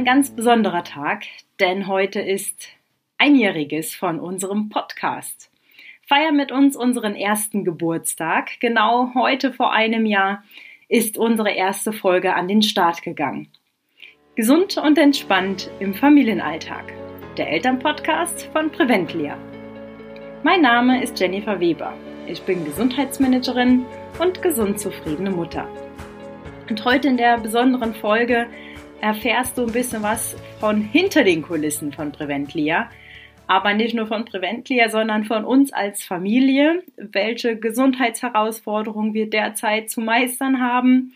Ein ganz besonderer Tag, denn heute ist einjähriges von unserem Podcast. Feier mit uns unseren ersten Geburtstag. Genau heute vor einem Jahr ist unsere erste Folge an den Start gegangen. Gesund und entspannt im Familienalltag. Der Elternpodcast von Preventlia. Mein Name ist Jennifer Weber. Ich bin Gesundheitsmanagerin und gesund zufriedene Mutter. Und heute in der besonderen Folge erfährst du ein bisschen was von hinter den Kulissen von Preventlia. Aber nicht nur von Preventlia, sondern von uns als Familie, welche Gesundheitsherausforderungen wir derzeit zu meistern haben,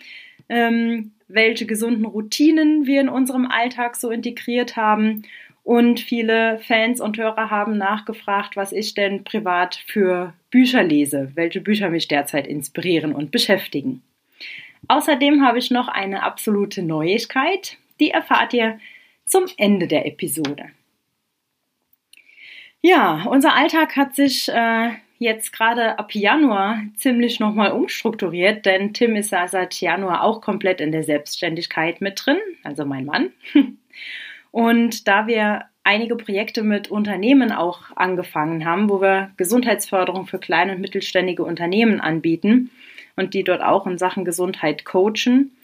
ähm, welche gesunden Routinen wir in unserem Alltag so integriert haben. Und viele Fans und Hörer haben nachgefragt, was ich denn privat für Bücher lese, welche Bücher mich derzeit inspirieren und beschäftigen. Außerdem habe ich noch eine absolute Neuigkeit, die erfahrt ihr zum Ende der Episode. Ja, unser Alltag hat sich äh, jetzt gerade ab Januar ziemlich nochmal umstrukturiert, denn Tim ist ja seit Januar auch komplett in der Selbstständigkeit mit drin, also mein Mann. Und da wir einige Projekte mit Unternehmen auch angefangen haben, wo wir Gesundheitsförderung für kleine und mittelständige Unternehmen anbieten und die dort auch in Sachen Gesundheit coachen,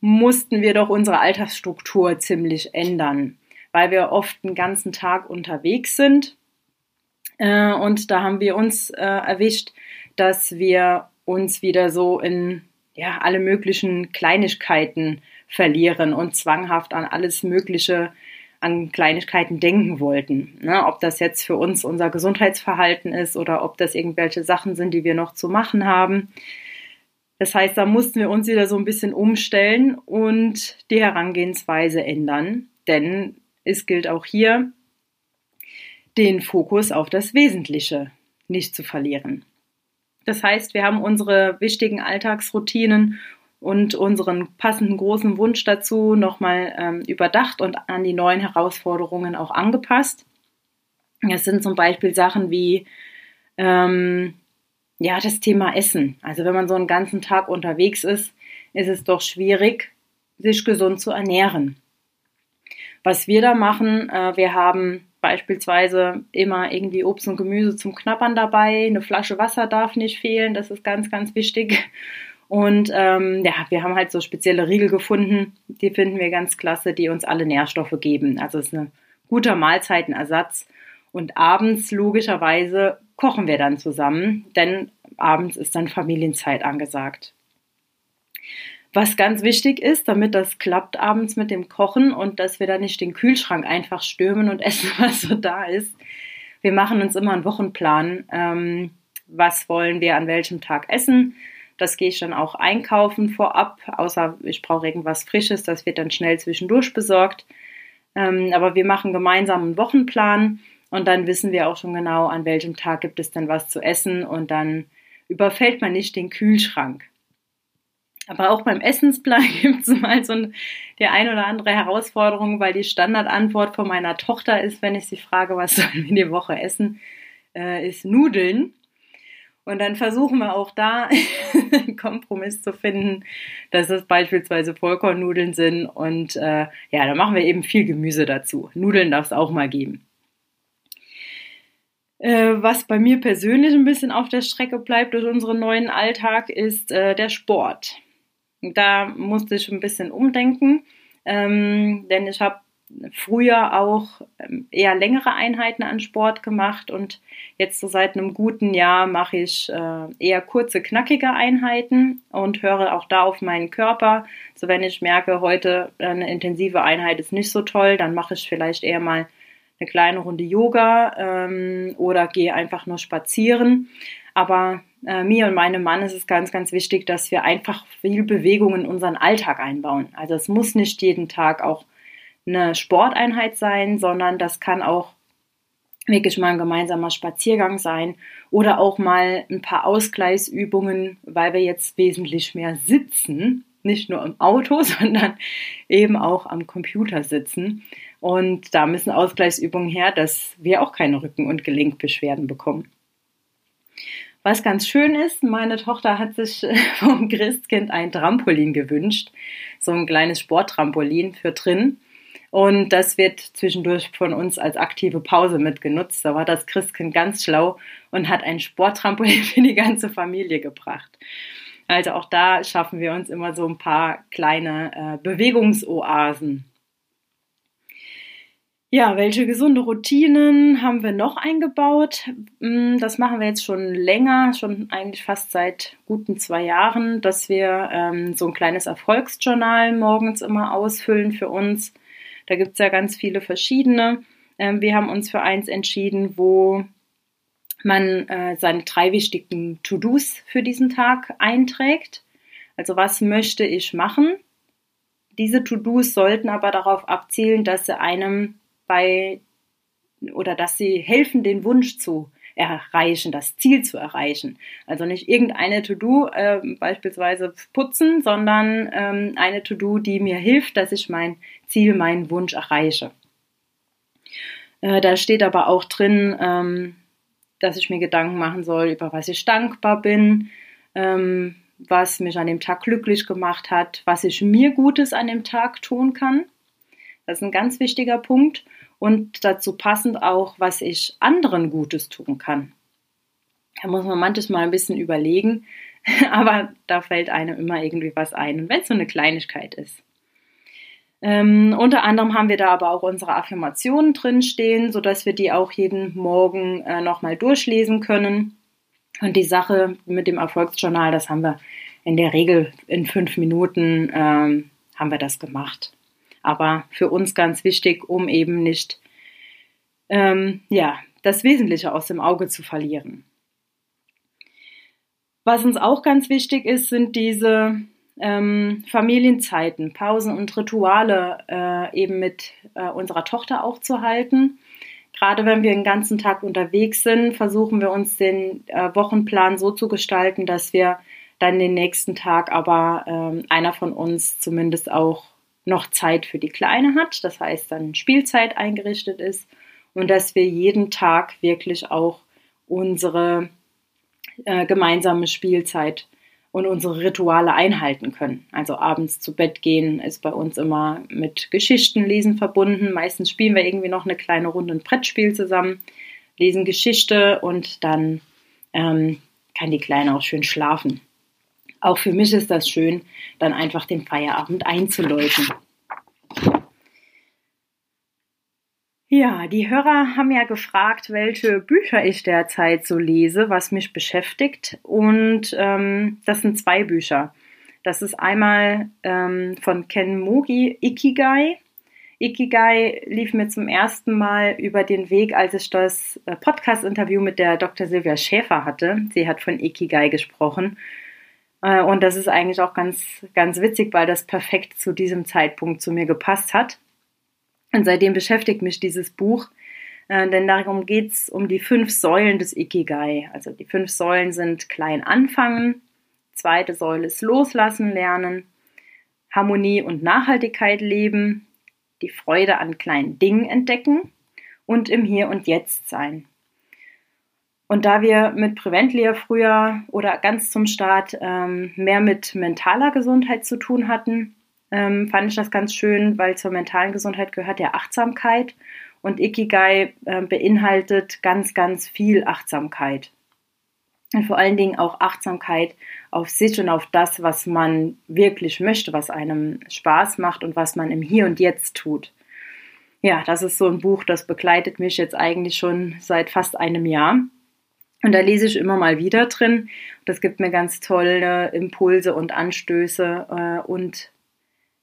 mussten wir doch unsere Alltagsstruktur ziemlich ändern, weil wir oft den ganzen Tag unterwegs sind. Äh, und da haben wir uns äh, erwischt, dass wir uns wieder so in ja, alle möglichen Kleinigkeiten verlieren und zwanghaft an alles Mögliche an Kleinigkeiten denken wollten. Ne? Ob das jetzt für uns unser Gesundheitsverhalten ist oder ob das irgendwelche Sachen sind, die wir noch zu machen haben. Das heißt, da mussten wir uns wieder so ein bisschen umstellen und die Herangehensweise ändern, denn es gilt auch hier, den Fokus auf das Wesentliche nicht zu verlieren. Das heißt, wir haben unsere wichtigen Alltagsroutinen und unseren passenden großen Wunsch dazu nochmal ähm, überdacht und an die neuen Herausforderungen auch angepasst. Das sind zum Beispiel Sachen wie ähm, ja, das Thema Essen. Also wenn man so einen ganzen Tag unterwegs ist, ist es doch schwierig, sich gesund zu ernähren. Was wir da machen, äh, wir haben beispielsweise immer irgendwie Obst und Gemüse zum Knappern dabei, eine Flasche Wasser darf nicht fehlen, das ist ganz, ganz wichtig. Und ähm, ja, wir haben halt so spezielle Riegel gefunden, die finden wir ganz klasse, die uns alle Nährstoffe geben. Also es ist ein guter Mahlzeitenersatz. Und abends logischerweise kochen wir dann zusammen, denn abends ist dann Familienzeit angesagt. Was ganz wichtig ist, damit das klappt abends mit dem Kochen und dass wir dann nicht den Kühlschrank einfach stürmen und essen, was so da ist. Wir machen uns immer einen Wochenplan. Ähm, was wollen wir an welchem Tag essen? Das gehe ich dann auch einkaufen vorab, außer ich brauche irgendwas Frisches, das wird dann schnell zwischendurch besorgt. Ähm, aber wir machen gemeinsam einen Wochenplan und dann wissen wir auch schon genau, an welchem Tag gibt es denn was zu essen und dann überfällt man nicht den Kühlschrank. Aber auch beim Essensplan gibt es mal so die ein oder andere Herausforderung, weil die Standardantwort von meiner Tochter ist, wenn ich sie frage, was sollen wir die Woche essen, äh, ist Nudeln. Und dann versuchen wir auch da einen Kompromiss zu finden, dass es beispielsweise Vollkornnudeln sind. Und äh, ja, da machen wir eben viel Gemüse dazu. Nudeln darf es auch mal geben. Äh, was bei mir persönlich ein bisschen auf der Strecke bleibt durch unseren neuen Alltag, ist äh, der Sport. Da musste ich ein bisschen umdenken, ähm, denn ich habe früher auch ähm, eher längere Einheiten an Sport gemacht und jetzt so seit einem guten Jahr mache ich äh, eher kurze, knackige Einheiten und höre auch da auf meinen Körper. So wenn ich merke, heute eine intensive Einheit ist nicht so toll, dann mache ich vielleicht eher mal eine kleine Runde Yoga ähm, oder gehe einfach nur spazieren. Aber äh, mir und meinem Mann ist es ganz, ganz wichtig, dass wir einfach viel Bewegung in unseren Alltag einbauen. Also es muss nicht jeden Tag auch eine Sporteinheit sein, sondern das kann auch wirklich mal ein gemeinsamer Spaziergang sein oder auch mal ein paar Ausgleichsübungen, weil wir jetzt wesentlich mehr sitzen, nicht nur im Auto, sondern eben auch am Computer sitzen. Und da müssen Ausgleichsübungen her, dass wir auch keine Rücken- und Gelenkbeschwerden bekommen. Was ganz schön ist, meine Tochter hat sich vom Christkind ein Trampolin gewünscht, so ein kleines Sporttrampolin für drin. Und das wird zwischendurch von uns als aktive Pause mitgenutzt. Da war das Christkind ganz schlau und hat ein Sporttrampolin für die ganze Familie gebracht. Also auch da schaffen wir uns immer so ein paar kleine äh, Bewegungsoasen. Ja, welche gesunde Routinen haben wir noch eingebaut? Hm, das machen wir jetzt schon länger, schon eigentlich fast seit guten zwei Jahren, dass wir ähm, so ein kleines Erfolgsjournal morgens immer ausfüllen für uns. Da gibt es ja ganz viele verschiedene. Ähm, wir haben uns für eins entschieden, wo man äh, seine drei wichtigen To-Dos für diesen Tag einträgt. Also was möchte ich machen? Diese To-Dos sollten aber darauf abzielen, dass sie einem bei oder dass sie helfen, den Wunsch zu erreichen, das Ziel zu erreichen. Also nicht irgendeine To-Do, äh, beispielsweise putzen, sondern ähm, eine To-Do, die mir hilft, dass ich mein Ziel, meinen Wunsch erreiche. Äh, da steht aber auch drin, ähm, dass ich mir Gedanken machen soll, über was ich dankbar bin, ähm, was mich an dem Tag glücklich gemacht hat, was ich mir Gutes an dem Tag tun kann. Das ist ein ganz wichtiger Punkt. Und dazu passend auch, was ich anderen Gutes tun kann. Da muss man manchmal ein bisschen überlegen, aber da fällt einem immer irgendwie was ein. Und wenn es so eine Kleinigkeit ist. Ähm, unter anderem haben wir da aber auch unsere Affirmationen drinstehen, sodass wir die auch jeden Morgen äh, nochmal durchlesen können. Und die Sache mit dem Erfolgsjournal, das haben wir in der Regel in fünf Minuten ähm, haben wir das gemacht. Aber für uns ganz wichtig, um eben nicht ähm, ja, das Wesentliche aus dem Auge zu verlieren. Was uns auch ganz wichtig ist, sind diese ähm, Familienzeiten, Pausen und Rituale äh, eben mit äh, unserer Tochter auch zu halten. Gerade wenn wir den ganzen Tag unterwegs sind, versuchen wir uns den äh, Wochenplan so zu gestalten, dass wir dann den nächsten Tag aber ähm, einer von uns zumindest auch noch Zeit für die Kleine hat, das heißt dann Spielzeit eingerichtet ist und dass wir jeden Tag wirklich auch unsere äh, gemeinsame Spielzeit und unsere Rituale einhalten können. Also abends zu Bett gehen ist bei uns immer mit Geschichten lesen verbunden. Meistens spielen wir irgendwie noch eine kleine Runde ein Brettspiel zusammen, lesen Geschichte und dann ähm, kann die Kleine auch schön schlafen. Auch für mich ist das schön, dann einfach den Feierabend einzuläuten. Ja, die Hörer haben ja gefragt, welche Bücher ich derzeit so lese, was mich beschäftigt. Und ähm, das sind zwei Bücher. Das ist einmal ähm, von Ken Mogi, Ikigai. Ikigai lief mir zum ersten Mal über den Weg, als ich das äh, Podcast-Interview mit der Dr. Silvia Schäfer hatte. Sie hat von Ikigai gesprochen. Äh, und das ist eigentlich auch ganz, ganz witzig, weil das perfekt zu diesem Zeitpunkt zu mir gepasst hat. Und seitdem beschäftigt mich dieses Buch, äh, denn darum geht es um die fünf Säulen des Ikigai. Also die fünf Säulen sind klein anfangen, zweite Säule ist loslassen lernen, Harmonie und Nachhaltigkeit leben, die Freude an kleinen Dingen entdecken und im Hier und Jetzt sein. Und da wir mit Preventlia früher oder ganz zum Start ähm, mehr mit mentaler Gesundheit zu tun hatten, ähm, fand ich das ganz schön, weil zur mentalen Gesundheit gehört ja Achtsamkeit und Ikigai äh, beinhaltet ganz, ganz viel Achtsamkeit. Und vor allen Dingen auch Achtsamkeit auf sich und auf das, was man wirklich möchte, was einem Spaß macht und was man im Hier und Jetzt tut. Ja, das ist so ein Buch, das begleitet mich jetzt eigentlich schon seit fast einem Jahr. Und da lese ich immer mal wieder drin. Das gibt mir ganz tolle Impulse und Anstöße äh, und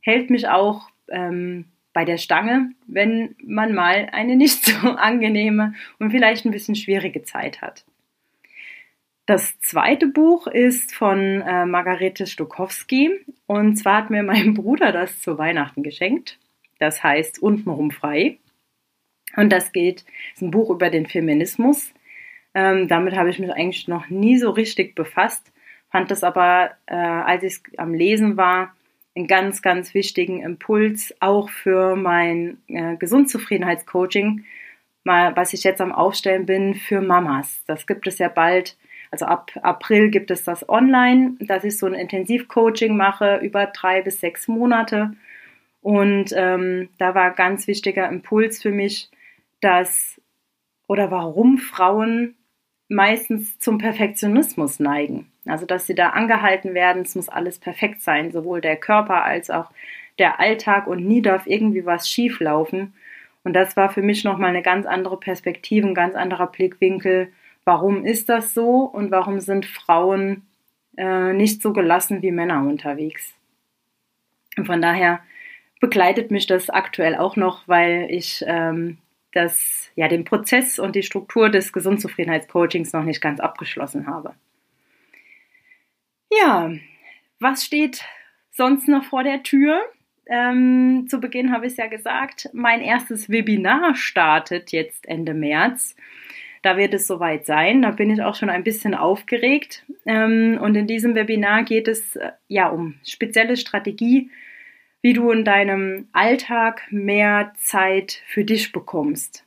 hält mich auch ähm, bei der Stange, wenn man mal eine nicht so angenehme und vielleicht ein bisschen schwierige Zeit hat. Das zweite Buch ist von äh, Margarete Stokowski und zwar hat mir mein Bruder das zu Weihnachten geschenkt. Das heißt Untenrum frei. Und das geht, ist ein Buch über den Feminismus. Ähm, damit habe ich mich eigentlich noch nie so richtig befasst, fand das aber, äh, als ich am Lesen war, einen ganz, ganz wichtigen Impuls auch für mein äh, Gesundzufriedenheitscoaching, mal, was ich jetzt am Aufstellen bin für Mamas. Das gibt es ja bald. Also ab April gibt es das online, dass ich so ein Intensivcoaching mache über drei bis sechs Monate. Und ähm, da war ganz wichtiger Impuls für mich, dass oder warum Frauen meistens zum Perfektionismus neigen. Also dass sie da angehalten werden, es muss alles perfekt sein, sowohl der Körper als auch der Alltag und nie darf irgendwie was schief laufen. Und das war für mich nochmal eine ganz andere Perspektive, ein ganz anderer Blickwinkel. Warum ist das so und warum sind Frauen äh, nicht so gelassen wie Männer unterwegs? Und von daher begleitet mich das aktuell auch noch, weil ich ähm, das, ja, den Prozess und die Struktur des Gesundzufriedenheitscoachings noch nicht ganz abgeschlossen habe. Ja, was steht sonst noch vor der Tür? Ähm, zu Beginn habe ich es ja gesagt, mein erstes Webinar startet jetzt Ende März. Da wird es soweit sein. Da bin ich auch schon ein bisschen aufgeregt. Ähm, und in diesem Webinar geht es äh, ja um spezielle Strategie, wie du in deinem Alltag mehr Zeit für dich bekommst.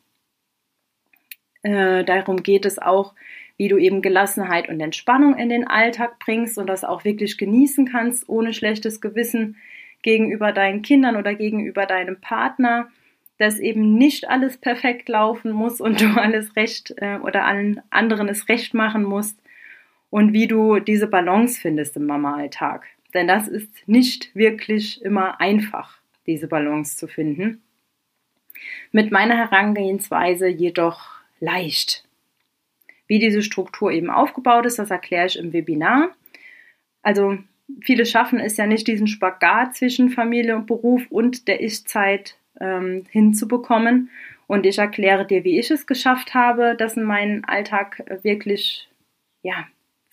Äh, darum geht es auch, wie du eben Gelassenheit und Entspannung in den Alltag bringst und das auch wirklich genießen kannst, ohne schlechtes Gewissen gegenüber deinen Kindern oder gegenüber deinem Partner, dass eben nicht alles perfekt laufen muss und du alles recht äh, oder allen anderen es recht machen musst und wie du diese Balance findest im Mama-Alltag. Denn das ist nicht wirklich immer einfach, diese Balance zu finden. Mit meiner Herangehensweise jedoch leicht. Wie diese Struktur eben aufgebaut ist, das erkläre ich im Webinar. Also viele schaffen es ja nicht, diesen Spagat zwischen Familie und Beruf und der Ich-Zeit ähm, hinzubekommen. Und ich erkläre dir, wie ich es geschafft habe, dass in meinem Alltag wirklich, ja,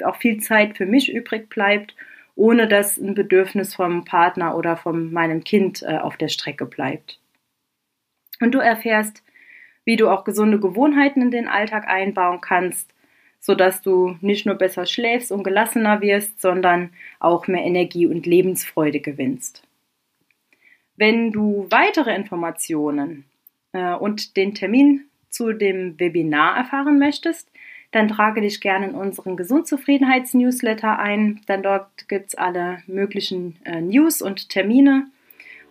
auch viel Zeit für mich übrig bleibt ohne dass ein Bedürfnis vom Partner oder von meinem Kind äh, auf der Strecke bleibt. Und du erfährst, wie du auch gesunde Gewohnheiten in den Alltag einbauen kannst, sodass du nicht nur besser schläfst und gelassener wirst, sondern auch mehr Energie und Lebensfreude gewinnst. Wenn du weitere Informationen äh, und den Termin zu dem Webinar erfahren möchtest, dann trage dich gerne in unseren Gesundzufriedenheits-Newsletter ein. Dann dort gibt es alle möglichen äh, News und Termine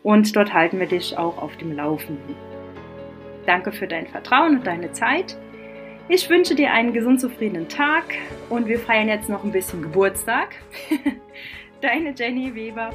und dort halten wir dich auch auf dem Laufenden. Danke für dein Vertrauen und deine Zeit. Ich wünsche dir einen gesund zufriedenen Tag und wir feiern jetzt noch ein bisschen Geburtstag. Deine Jenny Weber.